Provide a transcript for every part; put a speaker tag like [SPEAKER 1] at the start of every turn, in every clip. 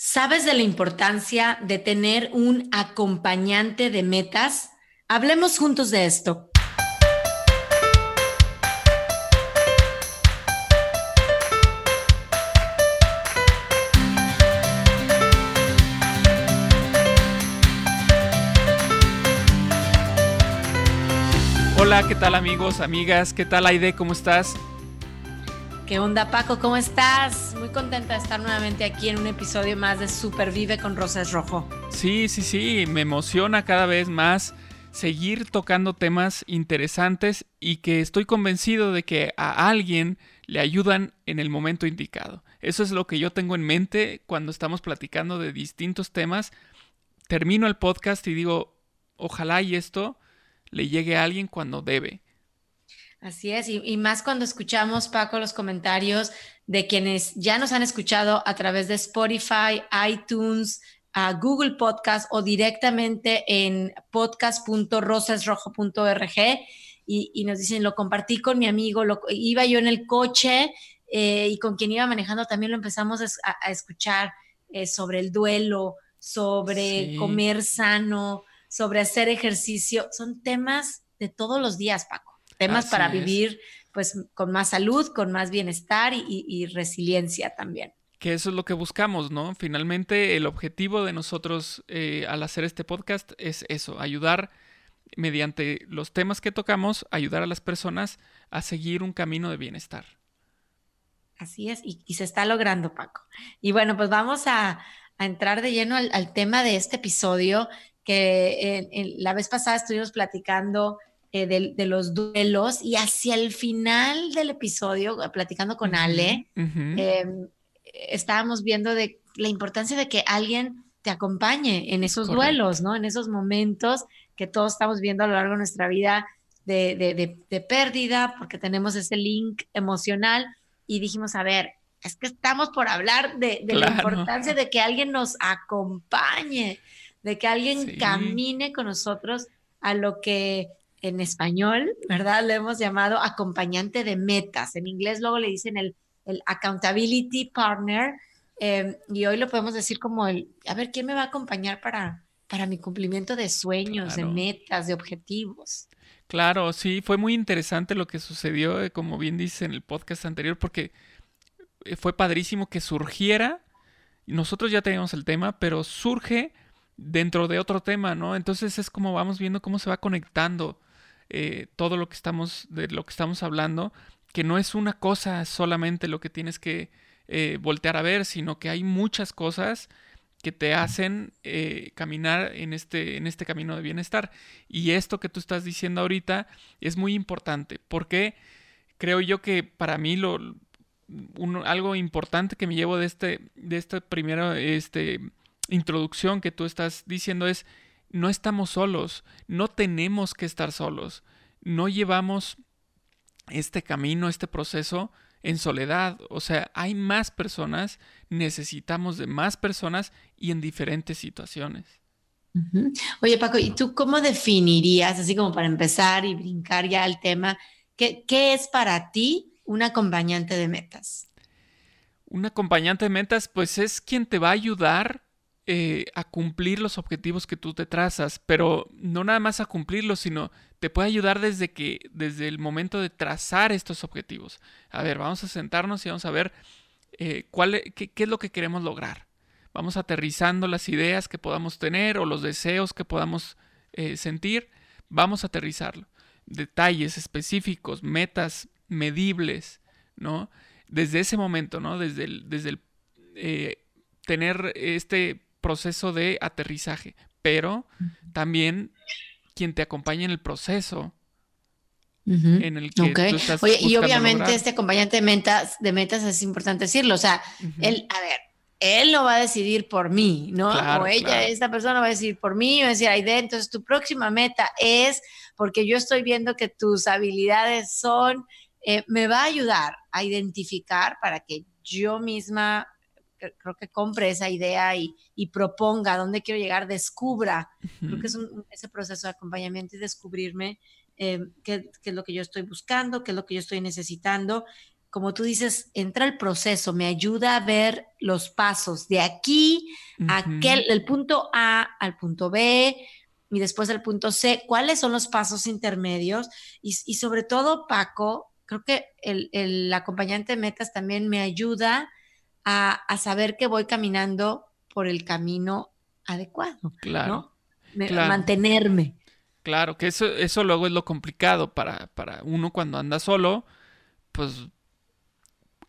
[SPEAKER 1] ¿Sabes de la importancia de tener un acompañante de metas? Hablemos juntos de esto.
[SPEAKER 2] Hola, ¿qué tal amigos, amigas? ¿Qué tal Aide? ¿Cómo estás?
[SPEAKER 1] ¿Qué onda Paco? ¿Cómo estás? Muy contenta de estar nuevamente aquí en un episodio más de Supervive con Rosas Rojo.
[SPEAKER 2] Sí, sí, sí, me emociona cada vez más seguir tocando temas interesantes y que estoy convencido de que a alguien le ayudan en el momento indicado. Eso es lo que yo tengo en mente cuando estamos platicando de distintos temas. Termino el podcast y digo, ojalá y esto le llegue a alguien cuando debe.
[SPEAKER 1] Así es, y, más cuando escuchamos, Paco, los comentarios de quienes ya nos han escuchado a través de Spotify, iTunes, Google Podcast o directamente en podcast.rosasrojo.org y, y, nos dicen, lo compartí con mi amigo, lo, iba yo en el coche eh, y con quien iba manejando también lo empezamos a, escuchar eh, sobre el duelo, sobre comer sano, sobre hacer ejercicio. Son temas de todos los días, Paco temas para vivir pues con más salud, con más bienestar y, resiliencia también.
[SPEAKER 2] Que eso es lo que buscamos, ¿no? Finalmente el objetivo de nosotros eh, al hacer este podcast es eso, ayudar mediante los temas que tocamos, ayudar a las personas a seguir un camino de bienestar.
[SPEAKER 1] Así es, y, se está logrando, Paco. Y bueno, pues vamos a, entrar de lleno al, tema de este episodio, que la vez pasada estuvimos platicando eh, de, los duelos y hacia el final del episodio, eh, platicando con Ale, em, estábamos viendo de la importancia de que alguien te acompañe en esos duelos, ¿no? En esos momentos que todos estamos viendo a lo largo de nuestra vida de, de pérdida, porque tenemos ese link emocional y dijimos, a ver, es que estamos por hablar de, la importancia de que alguien nos acompañe, de que alguien camine con nosotros a lo que en español, ¿verdad? Lo hemos llamado acompañante de metas. En inglés luego le dicen el, accountability partner. Em, y hoy lo podemos decir como el, a ver, ¿quién me va a acompañar para, para mi cumplimiento de sueños, de metas, de objetivos?
[SPEAKER 2] Claro, sí, fue muy interesante lo que sucedió, eh, como bien dice en el podcast anterior, porque eh, fue padrísimo que surgiera. Nosotros ya teníamos el tema, pero surge dentro de otro tema, ¿no? Entonces es como vamos viendo cómo se va conectando eh, todo lo que estamos, de lo que estamos hablando, que no es una cosa solamente lo que tienes que eh, voltear a ver, sino que hay muchas cosas que te hacen eh, caminar en este, en este camino de bienestar. Y esto que tú estás diciendo ahorita es muy importante, porque creo yo que para mí lo, algo importante que me llevo de este, de este primero, este, introducción que tú estás diciendo es no estamos solos, no tenemos que estar solos, no llevamos este camino, este proceso en soledad, o sea, hay más personas, necesitamos de más personas y en diferentes situaciones.
[SPEAKER 1] Oye Paco, ¿y tú cómo definirías, así como para empezar y brincar ya al tema, qué, qué es para ti un acompañante de metas?
[SPEAKER 2] Un acompañante de metas, pues es quien te va a ayudar eh, a cumplir los objetivos que tú te trazas, pero no nada más a cumplirlos, sino te puede ayudar desde que, desde el momento de trazar estos objetivos. A ver, vamos a sentarnos y vamos a ver eh, cuál, e, qué, es lo que queremos lograr. Vamos aterrizando las ideas que podamos tener o los deseos que podamos eh, sentir. Vamos a aterrizarlo. Detalles específicos, metas medibles, ¿no? Desde ese momento, ¿no? Desde el, desde el tener este proceso de aterrizaje, pero también quien te acompaña en el proceso
[SPEAKER 1] en el que tú estás Oye, y obviamente este acompañante de metas, de metas es importante decirlo, o sea, él, a ver, él no va a decidir por mí, ¿no? o ella, esta persona va a decidir por mí, va a decir, Aide, entonces tu próxima meta es, porque yo estoy viendo que tus habilidades son, eh, me va a ayudar a identificar para que yo misma creo que compre esa idea y, proponga dónde quiero llegar, descubra. Creo que es ese proceso de acompañamiento y descubrirme eh, qué, es lo que yo estoy buscando, qué es lo que yo estoy necesitando. como tú dices, entra el proceso, me ayuda a ver los pasos de aquí a aquel, del punto A al punto B y después del punto C, cuáles son los pasos intermedios y, sobre todo, Paco, creo que el, acompañante de metas también me ayuda a, saber que voy caminando por el camino adecuado. Claro. Mantenerme.
[SPEAKER 2] Claro, que eso, eso luego es lo complicado para, para uno cuando anda solo, pues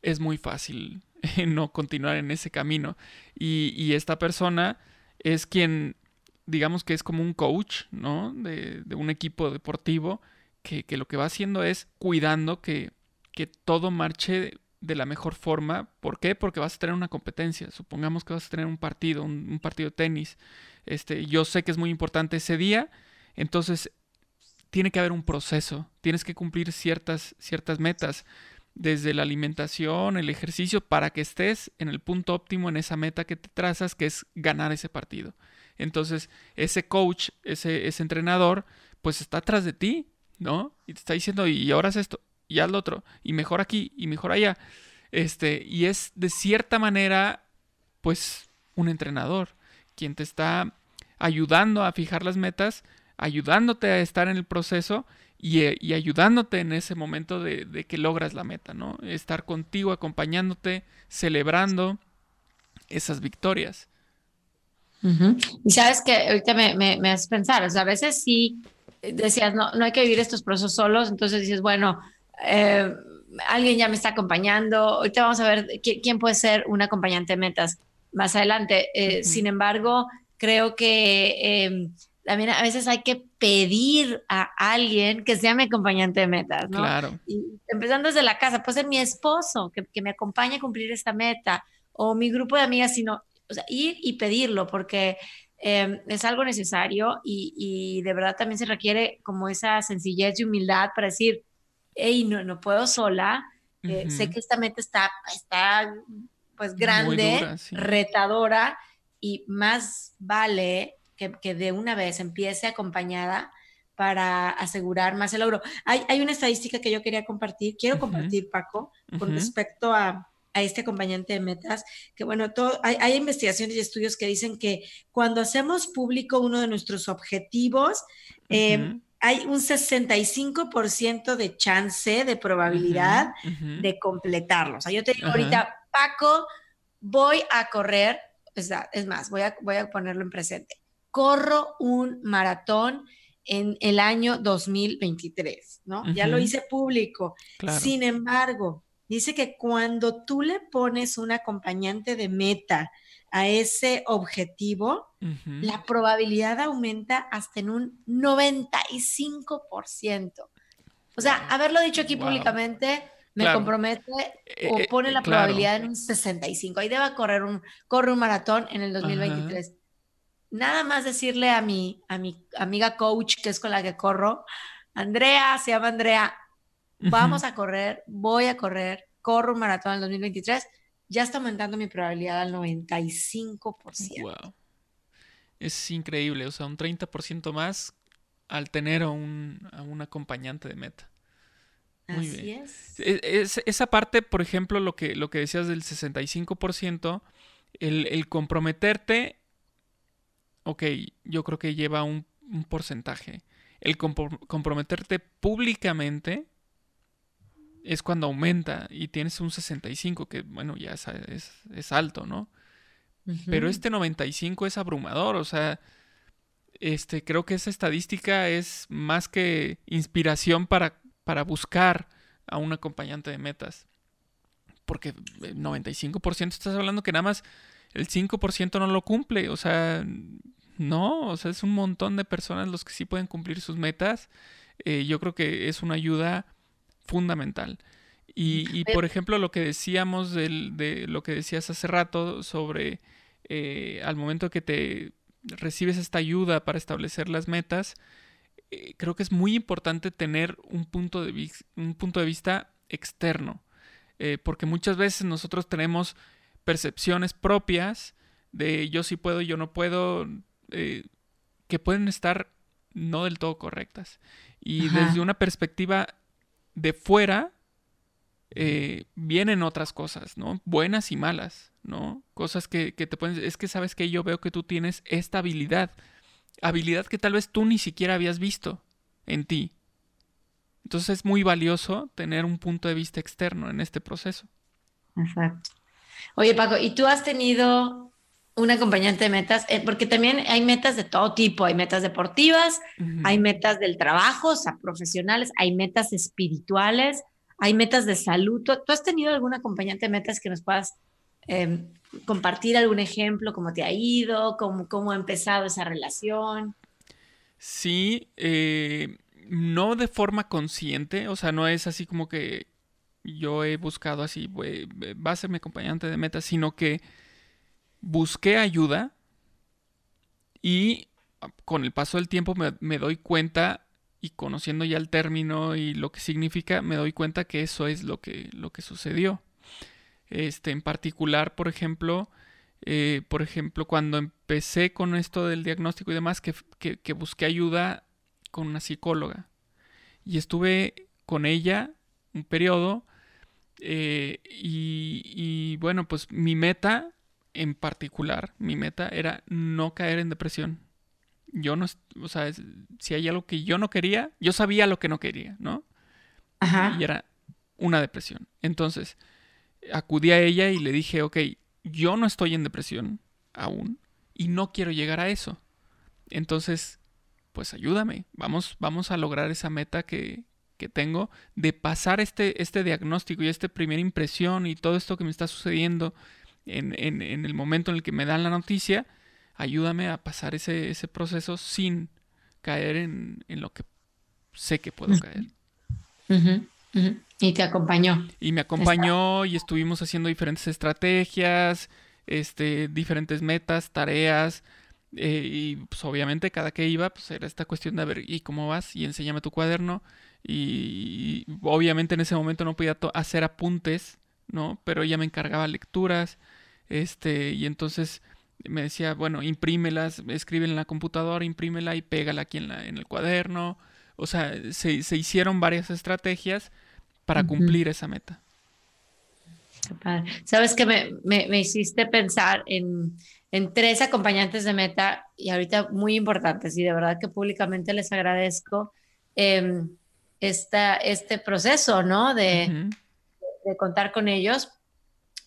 [SPEAKER 2] es muy fácil no continuar en ese camino. Y, esta persona es quien, digamos que es como un coach, ¿no? De, un equipo deportivo que, lo que va haciendo es cuidando que, que todo marche de la mejor forma. ¿Por qué? Porque vas a tener una competencia. Supongamos que vas a tener un partido, un, partido de tenis. Este, yo sé que es muy importante ese día. Entonces, tiene que haber un proceso. Tienes que cumplir ciertas, ciertas metas desde la alimentación, el ejercicio, para que estés en el punto óptimo en esa meta que te trazas, que es ganar ese partido. Entonces, ese coach, ese, ese entrenador, pues está atrás de ti, ¿no? Y te está diciendo, y ahora es esto, y lo otro, y mejor aquí, y mejor allá. Este, y es de cierta manera, pues, un entrenador, quien te está ayudando a fijar las metas, ayudándote a estar en el proceso eh, y, ayudándote en ese momento de, que logras la meta, ¿no? Estar contigo, acompañándote, celebrando esas victorias.
[SPEAKER 1] Y sabes que ahorita me, me, haces pensar, o sea, a veces sí decías, no, no hay que vivir estos procesos solos, entonces dices, bueno, eh, alguien ya me está acompañando, ahorita vamos a ver quién, puede ser un acompañante de metas más adelante. Eh, sin embargo, creo que em, también a veces hay que pedir a alguien que sea mi acompañante de metas, ¿no? Claro. Y empezando desde la casa, puede ser mi esposo que, que, me acompañe a cumplir esta meta, o mi grupo de amigas, sino, o sea, ir y pedirlo, porque em, es algo necesario y, y, de verdad también se requiere como esa sencillez y humildad para decir, hey, no, no puedo sola, eh, sé que esta meta está, está pues grande, retadora, y más vale que, de una vez empiece acompañada para asegurar más el logro. Hay, hay una estadística que yo quería compartir, quiero compartir, Paco, con respecto a, a, este acompañante de metas, que bueno, todo, hay, hay, investigaciones y estudios que dicen que cuando hacemos público uno de nuestros objetivos, em, hay un 65% de chance, de probabilidad de completarlo. O sea, yo te digo ahorita, Paco, voy a correr, es, más, voy a, voy a ponerlo en presente corro un maratón en el año 2023, ¿no? Ya lo hice público. Sin embargo, dice que cuando tú le pones un acompañante de meta a ese objetivo, la probabilidad aumenta hasta en un 95%. O sea, haberlo dicho aquí públicamente me compromete eh, o eh, pone la probabilidad en un 65. Ahí debe correr un, corre un maratón en el 2023 nada más decirle a mi, a mi amiga coach, que es con la que corro, Andrea, se llama Andrea, vamos a correr, voy a correr, corro un maratón en el 2023, ya está aumentando mi probabilidad al 95%. Wow.
[SPEAKER 2] Es increíble, o sea, un 30% más al tener a un, acompañante de meta.
[SPEAKER 1] Muy Así bien. Es.
[SPEAKER 2] E, esa parte, por ejemplo, lo que, lo que decías del 65%, el, el comprometerte ok, yo creo que lleva un, porcentaje. El comprometerte públicamente es cuando aumenta y tienes un 65, que bueno, ya es, alto, ¿no? Pero este 95 es abrumador, o sea, este, creo que esa estadística es más que inspiración para, para buscar a un acompañante de metas. Porque el 95% estás hablando que nada más el 5% no lo cumple, o sea, no, o sea, es un montón de personas los que sí pueden cumplir sus metas. Eh, yo creo que es una ayuda fundamental. Y, por ejemplo, lo que decíamos de lo que decías hace rato sobre eh, al momento que te recibes esta ayuda para establecer las metas, eh, creo que es muy importante tener un punto de, un punto de vista externo. porque muchas veces nosotros tenemos percepciones propias de yo sí puedo, yo no puedo, eh, que pueden estar no del todo correctas. Y desde una perspectiva de fuera, eh, vienen otras cosas, ¿no? Buenas y malas, ¿no? Cosas que, que te pueden... Es que sabes que yo veo que tú tienes esta habilidad, habilidad que tal vez tú ni siquiera habías visto en ti. Entonces es muy valioso tener un punto de vista externo en este proceso.
[SPEAKER 1] Exacto. Oye, Paco, ¿y tú has tenido un acompañante de metas? Eh, porque también hay metas de todo tipo, hay metas deportivas, hay metas del trabajo, o sea, profesionales, hay metas espirituales, hay metas de salud. ¿Tú, has tenido algún acompañante de metas que nos puedas em, compartir algún ejemplo, cómo te ha ido, cómo, cómo ha empezado esa relación?
[SPEAKER 2] Sí, eh, no de forma consciente, o sea, no es así como que yo he buscado así, va a ser mi acompañante de metas, sino que busqué ayuda y con el paso del tiempo me, doy cuenta y conociendo ya el término y lo que significa, me doy cuenta que eso es lo que, lo que sucedió. Este, en particular, por ejemplo, eh, por ejemplo, cuando empecé con esto del diagnóstico y demás, que, que busqué ayuda con una psicóloga. Y estuve con ella un periodo. Eh, y, bueno, pues mi meta en particular, mi meta era no caer en depresión. Yo no, o sea, si hay algo que yo no quería, yo sabía lo que no quería, ¿no? Ajá. Y era una depresión. Entonces, acudí a ella y le dije, ok, yo no estoy en depresión aún y no quiero llegar a eso. Entonces, pues ayúdame, vamos, vamos a lograr esa meta que, tengo de pasar este, este diagnóstico y esta primera impresión y todo esto que me está sucediendo en, el momento en el que me dan la noticia, ayúdame a pasar ese, proceso sin caer en, lo que sé que puedo caer.
[SPEAKER 1] Y te acompañó.
[SPEAKER 2] Y me acompañó y estuvimos haciendo diferentes estrategias, este, diferentes metas, tareas, eh, y pues obviamente cada que iba, pues era esta cuestión de, a ver, ¿y cómo vas? Y enséñame tu cuaderno. Y, obviamente en ese momento no podía hacer apuntes, ¿no? Pero ella me encargaba lecturas, este, y entonces me decía, bueno, imprímelas, escribe en la computadora, imprímela y pégala aquí en, la, en el cuaderno. O sea, se, hicieron varias estrategias para cumplir esa meta.
[SPEAKER 1] Sabes que me, me hiciste pensar en en tres acompañantes de meta y ahorita muy importantes y de verdad que públicamente les agradezco em, esta, este proceso, ¿no? De, de contar con ellos.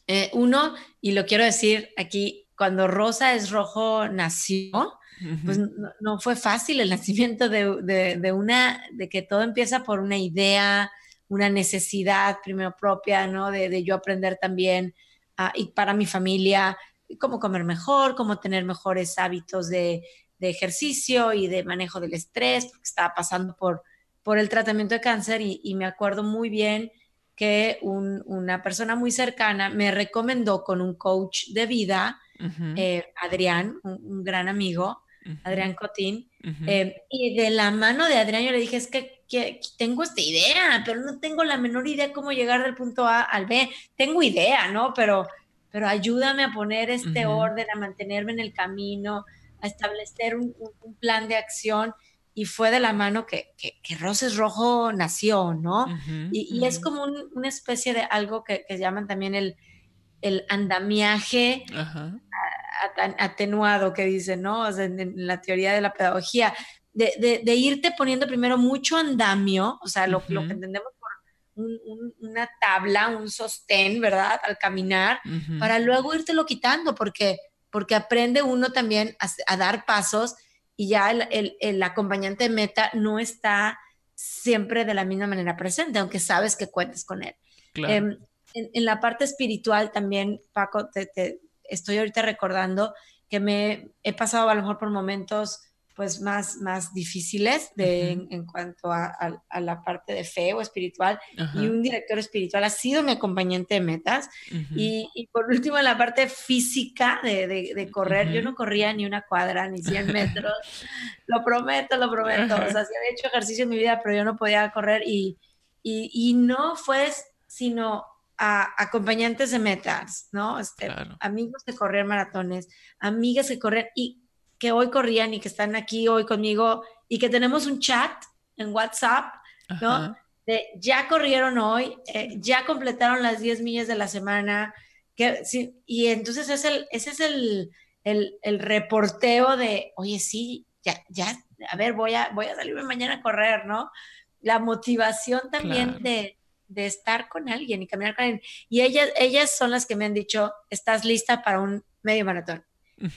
[SPEAKER 1] Eh, uno, y lo quiero decir aquí, cuando Rosa es Rojo nació, pues no, fue fácil el nacimiento de, de, una, de que todo empieza por una idea, una necesidad primero propia, ¿no? De, yo aprender también ah, y para mi familia cómo comer mejor, cómo tener mejores hábitos de, ejercicio y de manejo del estrés, porque estaba pasando por, por el tratamiento de cáncer y, me acuerdo muy bien que una persona muy cercana me recomendó con un coach de vida, eh, Adrián, un, gran amigo, Adrián Cotín, eh, y de la mano de Adrián yo le dije, es que, que, tengo esta idea, pero no tengo la menor idea cómo llegar del punto A al B. Tengo idea, ¿no? Pero pero ayúdame a poner este orden, a mantenerme en el camino, a establecer un, plan de acción. Y fue de la mano que, que, Roses Rojo nació, ¿no? y, es como una especie de algo que, llaman también el, el andamiaje atenuado, que dicen, ¿no? en, la teoría de la pedagogía, de, de, irte poniendo primero mucho andamio, o sea, lo, lo que entendemos una tabla, un sostén, ¿verdad? Al caminar, para luego lo quitando, porque, porque aprende uno también a, dar pasos y ya el, el, acompañante meta no está siempre de la misma manera presente, aunque sabes que cuentes con él. Em, en, la parte espiritual también, Paco, te, estoy ahorita recordando que me he pasado a lo mejor por momentos pues más, más difíciles de, en, cuanto a, la parte de fe o espiritual. Y un director espiritual ha sido mi acompañante de metas. Y, por último en la parte física de, de, correr, yo no corría ni una cuadra ni 100 metros, lo prometo, lo prometo, o sea, sí había hecho ejercicio en mi vida pero yo no podía correr. Y, y, no fue sino a acompañantes de metas, ¿no? Este, Amigos que correr maratones, amigas que correr y que hoy corrían y que están aquí hoy conmigo y que tenemos un chat en WhatsApp, ¿no? ya corrieron hoy, eh, ya completaron las 10 millas de la semana, que, sí, y entonces es el, ese es el, el, el, reporteo de, oye, sí, ya, ya, a ver, voy a, voy a salirme mañana a correr, ¿no? La motivación también de, de, estar con alguien y caminar con alguien. Y ellas, ellas son las que me han dicho, estás lista para un medio maratón.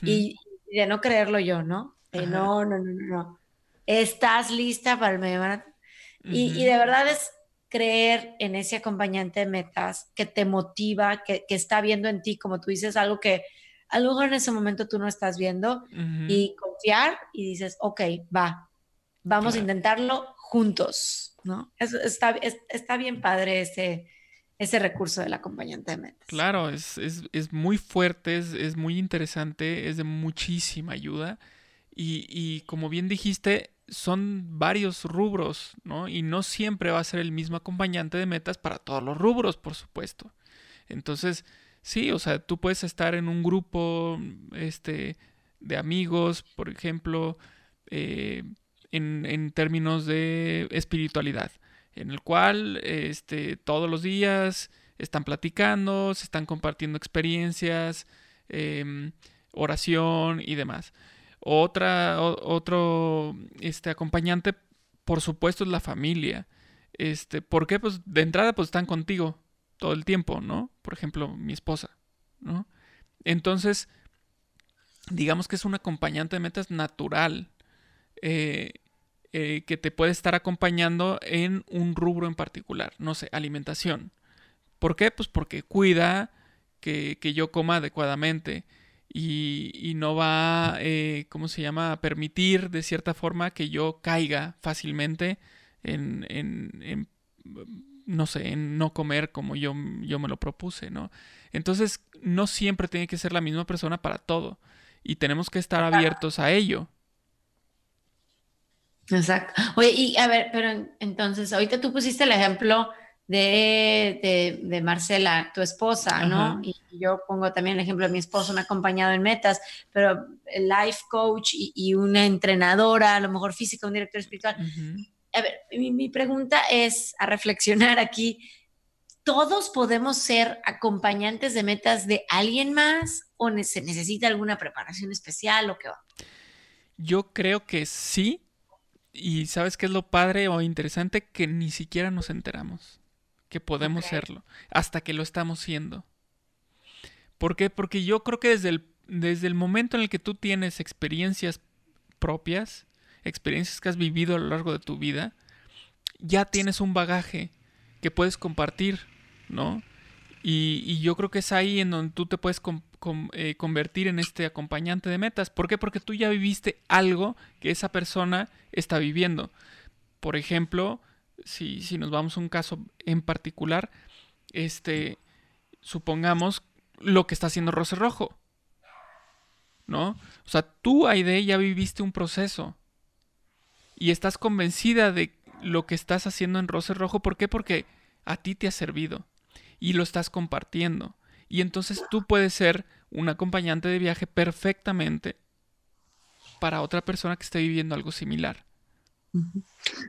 [SPEAKER 1] y, de no creerlo yo, ¿no? De no, no, no, no, Estás lista para el medio maratón. y, y de verdad es, creer en ese acompañante de metas que te motiva, que, que, está viendo en ti, como tú dices, algo que a lo mejor en ese momento tú no estás viendo y confiar y dices, ok, va, vamos a intentarlo juntos, ¿no? está, está bien padre ese, ese recurso del acompañante de metas.
[SPEAKER 2] Claro, es, es, es muy fuerte, es, es, muy interesante, es de muchísima ayuda y, y como bien dijiste, son varios rubros, ¿no? Y no siempre va a ser el mismo acompañante de metas para todos los rubros, por supuesto. Entonces, sí, o sea, tú puedes estar en un grupo este, de amigos, por ejemplo, eh, en, en, términos de espiritualidad, en el cual este, todos los días están platicando, se están compartiendo experiencias, eh, oración y demás. Otra, otro este, acompañante, por supuesto, es la familia. Este, ¿Por qué? Pues de entrada, pues están contigo todo el tiempo, ¿no? Por ejemplo, mi esposa, ¿no? Entonces, digamos que es un acompañante de metas natural eh, eh, que te puede estar acompañando en un rubro en particular, no sé, alimentación. ¿Por qué? Pues porque cuida que, que yo coma adecuadamente, y, no va, eh, ¿cómo se llama?, a permitir de cierta forma que yo caiga fácilmente en, en, no sé, en no comer como yo, yo me lo propuse, ¿no? Entonces, no siempre tiene que ser la misma persona para todo y tenemos que estar abiertos a ello.
[SPEAKER 1] Exacto. Oye, y a ver, pero entonces, ahorita tú pusiste el ejemplo de, de, Marcela, tu esposa, ¿no? Y yo pongo también el ejemplo de mi esposo, me ha acompañado en metas, pero el life coach y, una entrenadora, a lo mejor física, un director espiritual. A ver, mi, mi pregunta es a reflexionar aquí. ¿Todos podemos ser acompañantes de metas de alguien más o se necesita alguna preparación especial o qué va?
[SPEAKER 2] Yo creo que sí. Y sabes qué es lo padre o interesante que ni siquiera nos enteramos que podemos serlo, hasta que lo estamos siendo. ¿Por qué? Porque yo creo que desde el, desde el momento en el que tú tienes experiencias propias, experiencias que has vivido a lo largo de tu vida, ya tienes un bagaje que puedes compartir, ¿no? Y, yo creo que es ahí en donde tú te puedes eh, convertir en este acompañante de metas. ¿Por qué? Porque tú ya viviste algo que esa persona está viviendo. Por ejemplo, si, si nos vamos a un caso en particular, este, supongamos lo que está haciendo Rose Rojo. ¿No? O sea, tú, Aide, ya viviste un proceso. Y estás convencida de lo que estás haciendo en Rose Rojo. ¿Por qué? Porque a ti te ha servido. Y lo estás compartiendo. Y entonces tú puedes ser un acompañante de viaje perfectamente para otra persona que esté viviendo algo similar.
[SPEAKER 1] O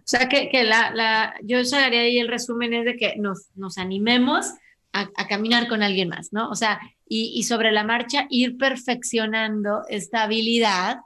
[SPEAKER 1] sea, que, que la, la, yo haría ahí el resumen es de que nos, nos animemos a, a, caminar con alguien más, ¿no? O sea, y, y, sobre la marcha ir perfeccionando esta habilidad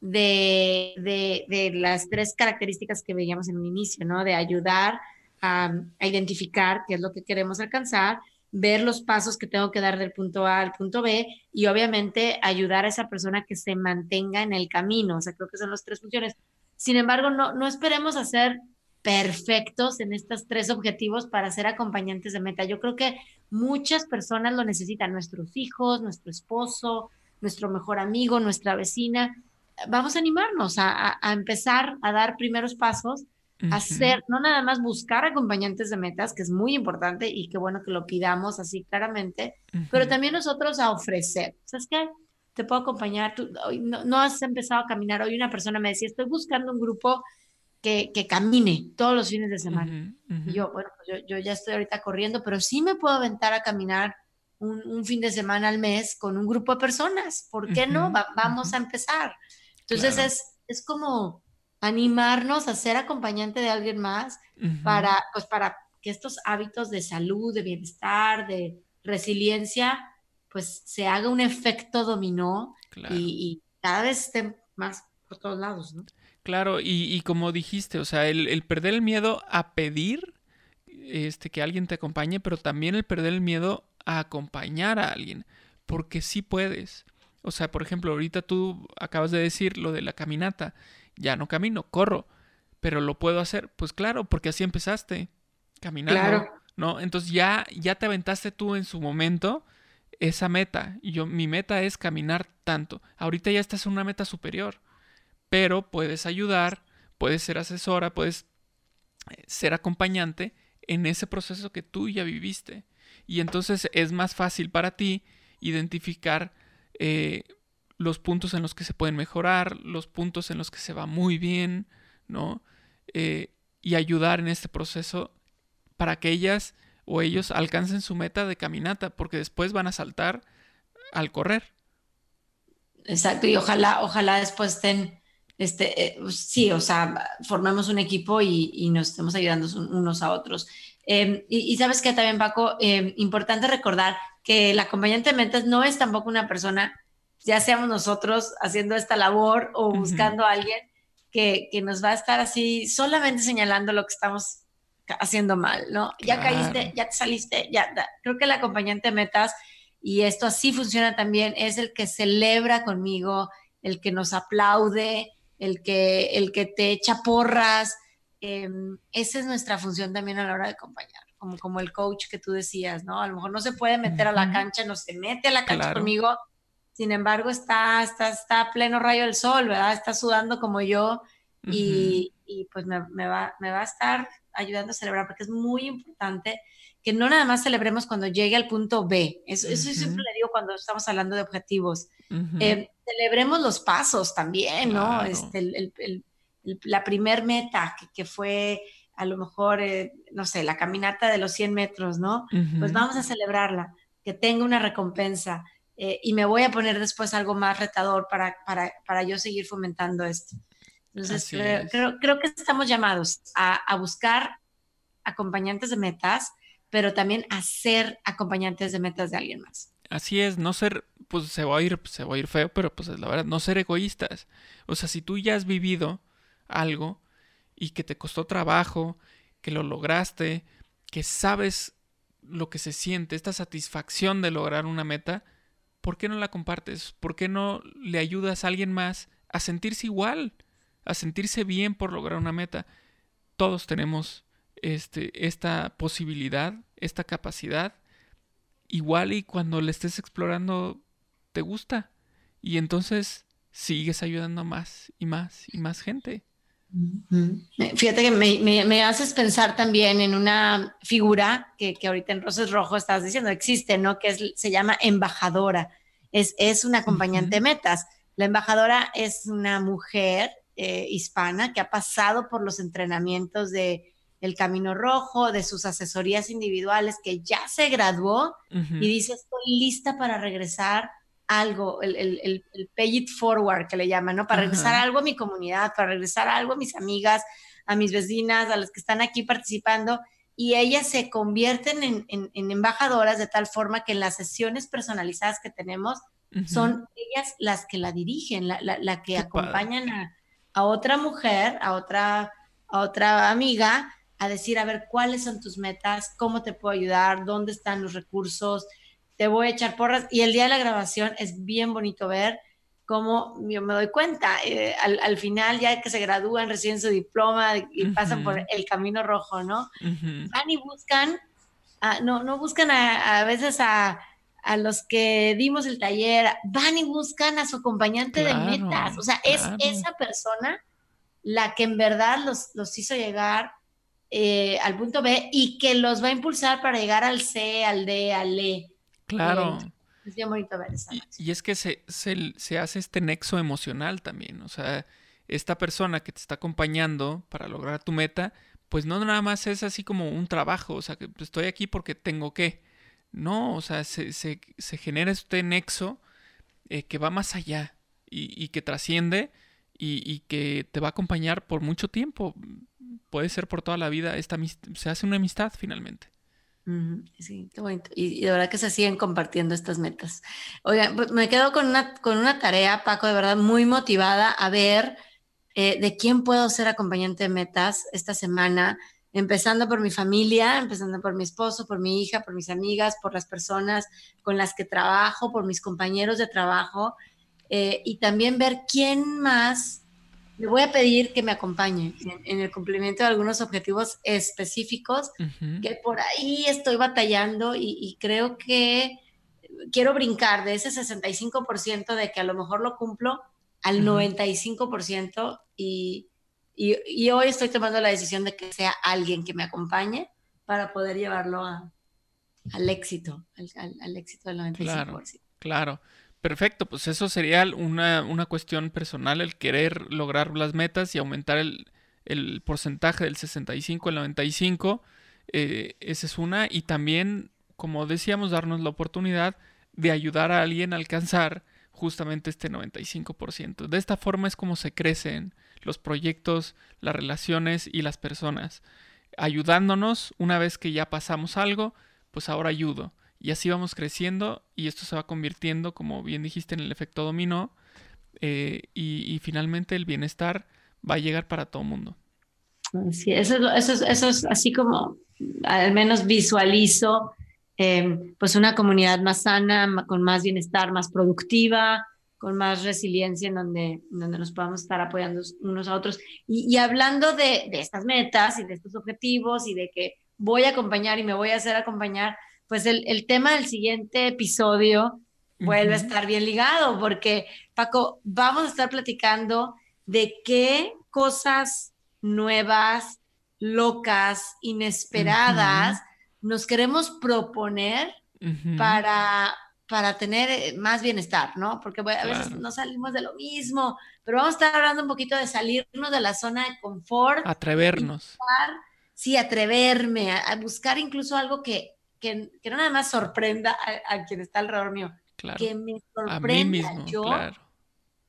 [SPEAKER 1] de, de, de, las tres características que veíamos en un inicio, ¿no? De ayudar a, identificar qué es lo que queremos alcanzar, ver los pasos que tengo que dar del punto A al punto B y obviamente ayudar a esa persona que se mantenga en el camino. O sea, creo que son las tres funciones. Sin embargo, no, no esperemos a ser perfectos en estos tres objetivos para ser acompañantes de meta. Yo creo que muchas personas lo necesitan, nuestros hijos, nuestro esposo, nuestro mejor amigo, nuestra vecina. Vamos a animarnos a, a, empezar a dar primeros pasos, a hacer, no nada más buscar acompañantes de metas, que es muy importante y qué bueno que lo pidamos así claramente, pero también nosotros a ofrecer. ¿Sabes qué? te puedo acompañar, tú no, has empezado a caminar, hoy una persona me decía, estoy buscando un grupo que, que camine todos los fines de semana. Y yo, bueno, pues yo, yo, ya estoy ahorita corriendo, pero sí me puedo aventar a caminar un, un fin de semana al mes con un grupo de personas, ¿por qué no? vamos a empezar. Entonces es, es como animarnos a ser acompañante de alguien más para, pues para que estos hábitos de salud, de bienestar, de resiliencia, pues se haga un efecto dominó y, cada vez estén más por todos lados, ¿no?
[SPEAKER 2] Claro, y, como dijiste, o sea, el, perder el miedo a pedir este, que alguien te acompañe, pero también el perder el miedo a acompañar a alguien, porque sí puedes. O sea, por ejemplo, ahorita tú acabas de decir lo de la caminata, ya no camino, corro, pero lo puedo hacer, pues claro, porque así empezaste, caminando, ¿no? Entonces ya, ya te aventaste tú en su momento esa meta, y yo, mi meta es caminar tanto. Ahorita ya estás en una meta superior pero puedes ayudar, puedes ser asesora, puedes eh, ser acompañante en ese proceso que tú ya viviste. Y entonces es más fácil para ti identificar eh, los puntos en los que se pueden mejorar, los puntos en los que se va muy bien, ¿no? Eh, y ayudar en este proceso para que ellas o ellos alcancen su meta de caminata, porque después van a saltar al correr.
[SPEAKER 1] Exacto, y ojalá, ojalá después estén este, eh, sí, o sea, formamos un equipo y, nos estamos ayudando unos a otros. Em, y, sabes que también, Paco, em, importante recordar que el acompañante de metas no es tampoco una persona, ya seamos nosotros haciendo esta labor o buscando a alguien que, que, nos va a estar así solamente señalando lo que estamos haciendo mal, ¿no? Ya caíste, ya te saliste, ya. Creo que el acompañante de metas, y esto así funciona también, es el que celebra conmigo, el que nos aplaude, el que, el que te echa porras. Em, esa es nuestra función también a la hora de acompañar, como, como el coach que tú decías, ¿no? A lo mejor no se puede meter a la cancha, no se mete a la cancha conmigo, sin embargo está, está, está a pleno rayo del sol, ¿verdad? Está sudando como yo y, pues me, va, me va a estar ayudando a celebrar, porque es muy importante que no nada más celebremos cuando llegue al punto B. Eso, eso siempre le digo cuando estamos hablando de objetivos celebremos los pasos también, ¿no? Este, la primer meta que, fue a lo mejor, eh, no sé, la caminata de los 100 metros, ¿no? Pues vamos a celebrarla, que tenga una recompensa. Eh, y me voy a poner después algo más retador para, para, yo seguir fomentando esto. Entonces, creo, creo, que estamos llamados a, a, buscar acompañantes de metas, pero también a ser acompañantes de metas de alguien más.
[SPEAKER 2] Así es, no ser pues se va a ir, se va a ir feo, pero pues la verdad, no ser egoístas. O sea, si tú ya has vivido algo y que te costó trabajo, que lo lograste, que sabes lo que se siente, esta satisfacción de lograr una meta, ¿por qué no la compartes? ¿Por qué no le ayudas a alguien más a sentirse igual, a sentirse bien por lograr una meta? Todos tenemos este, esta posibilidad, esta capacidad. Igual y cuando le estés explorando te gusta. Y entonces sigues ayudando a más y más y más gente.
[SPEAKER 1] Fíjate que me, haces pensar también en una figura que, ahorita en Roses Rojo estás diciendo, existe, ¿no? Que es, se llama embajadora. Es, es una acompañante de metas. La embajadora es una mujer eh, hispana que ha pasado por los entrenamientos de el Camino Rojo, de sus asesorías individuales, que ya se graduó y dice, estoy lista para regresar algo, el, el, el, pay it forward que le llaman, ¿no? Para regresar algo a mi comunidad, para regresar algo a mis amigas, a mis vecinas, a las que están aquí participando. Y ellas se convierten en, en, embajadoras de tal forma que en las sesiones personalizadas que tenemos son ellas las que la dirigen, la, la, que acompañan a, a, otra mujer, a otra, a otra amiga, a decir, a ver, cuáles son tus metas, cómo te puedo ayudar, dónde están los recursos, te voy a echar porras. Y el día de la grabación es bien bonito ver cómo yo me doy cuenta, eh, al, final ya que se gradúan, reciben su diploma y pasan por el camino rojo, ¿no? Van y buscan, no, no buscan a, veces a, los que dimos el taller, van y buscan a su acompañante de metas, o sea, es esa persona la que en verdad los, los hizo llegar eh, al punto B y que los va a impulsar para llegar al C, al D, al E.
[SPEAKER 2] Claro.
[SPEAKER 1] Es bien bonito ver
[SPEAKER 2] y, es que se, se, hace este nexo emocional también. O sea, esta persona que te está acompañando para lograr tu meta, pues no nada más es así como un trabajo. O sea, que estoy aquí porque tengo que. No, o sea, se, se, se genera este nexo eh, que va más allá y, y que trasciende y, que te va a acompañar por mucho tiempo. Puede ser por toda la vida. Esta, se hace una amistad finalmente.
[SPEAKER 1] Sí, qué bonito. Y, de verdad que se siguen compartiendo estas metas. Oigan, pues, me quedo con una, con una tarea, Paco, de verdad muy motivada a ver eh, de quién puedo ser acompañante de metas esta semana, empezando por mi familia, empezando por mi esposo, por mi hija, por mis amigas, por las personas con las que trabajo, por mis compañeros de trabajo, eh, y también ver quién más le voy a pedir que me acompañe en, el cumplimiento de algunos objetivos específicos que por ahí estoy batallando y, creo que quiero brincar de ese 65% de que a lo mejor lo cumplo al 95% y, y, hoy estoy tomando la decisión de que sea alguien que me acompañe para poder llevarlo al éxito, al, éxito del 95%.
[SPEAKER 2] Claro, claro. Perfecto, pues eso sería una, una, cuestión personal, el querer lograr las metas y aumentar el, el porcentaje del 65 al 95. Eh, esa es una. Y también, como decíamos, darnos la oportunidad de ayudar a alguien a alcanzar justamente este 95%. De esta forma es como se crecen los proyectos, las relaciones y las personas. Ayudándonos, una vez que ya pasamos algo, pues ahora ayudo. Y así vamos creciendo y esto se va convirtiendo, como bien dijiste, en el efecto dominó. Eh, y, finalmente el bienestar va a llegar para todo mundo.
[SPEAKER 1] Sí, eso es, eso, eso es así como al menos visualizo em, pues una comunidad más sana, con más bienestar, más productiva, con más resiliencia en donde, donde nos podamos estar apoyando unos a otros. Y, hablando de, de, estas metas y de estos objetivos y de que voy a acompañar y me voy a hacer acompañar, pues el, tema del siguiente episodio vuelve a estar bien ligado, porque Paco, vamos a estar platicando de qué cosas nuevas, locas, inesperadas nos queremos proponer para, para tener eh, más bienestar, ¿no? Porque a veces no salimos de lo mismo, pero vamos a estar hablando un poquito de salirnos de la zona de confort.
[SPEAKER 2] Atrevernos.
[SPEAKER 1] sí, atreverme, a buscar incluso algo que que, no nada más sorprenda a, quien está alrededor mío, que me sorprenda yo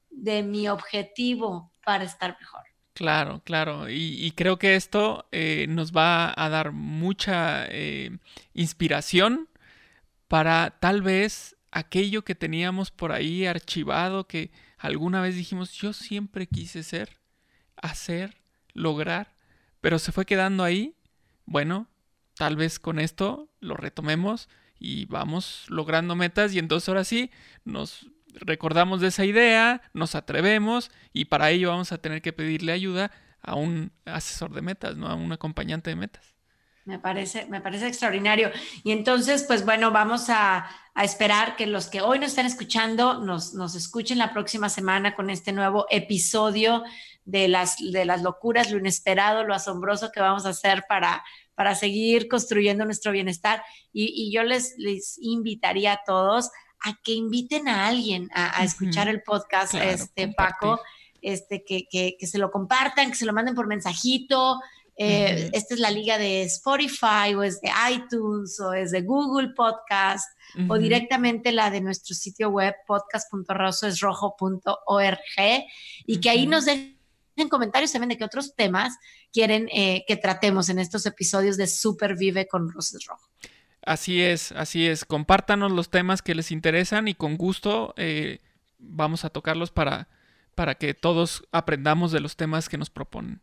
[SPEAKER 1] de mi objetivo para estar mejor.
[SPEAKER 2] Claro, claro. Y, creo que esto eh, nos va a dar mucha eh, inspiración para tal vez aquello que teníamos por ahí archivado, que alguna vez dijimos, yo siempre quise ser, hacer, lograr, pero se fue quedando ahí. Bueno, tal vez con esto lo retomemos y vamos logrando metas y entonces ahora sí nos recordamos de esa idea, nos atrevemos y para ello vamos a tener que pedirle ayuda a un asesor de metas, ¿no? A un acompañante de metas.
[SPEAKER 1] Me parece, me parece extraordinario. Y entonces, pues bueno, vamos a, esperar que los que hoy nos están escuchando nos, nos, escuchen la próxima semana con este nuevo episodio de las, de las locuras, lo inesperado, lo asombroso que vamos a hacer para, para seguir construyendo nuestro bienestar. Y, yo les, les invitaría a todos a que inviten a alguien a, escuchar el podcast, este Paco, este, que, que, se lo compartan, que se lo manden por mensajito. Eh, esta es la liga de Spotify o es de iTunes o es de Google Podcast o directamente la de nuestro sitio web podcast.rosoesrojo.org y que ahí nos den en comentarios también de qué otros temas quieren eh, que tratemos en estos episodios de Supervive con Roses Rojo.
[SPEAKER 2] Así es, así es. Compártanos los temas que les interesan y con gusto eh, vamos a tocarlos para, para que todos aprendamos de los temas que nos proponen.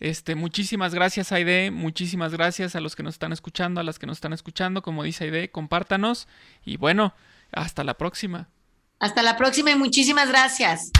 [SPEAKER 2] Este, muchísimas gracias, Aide. Muchísimas gracias a los que nos están escuchando, a las que nos están escuchando. Como dice Aide, compártanos. Y bueno, hasta la próxima.
[SPEAKER 1] Hasta la próxima y muchísimas gracias.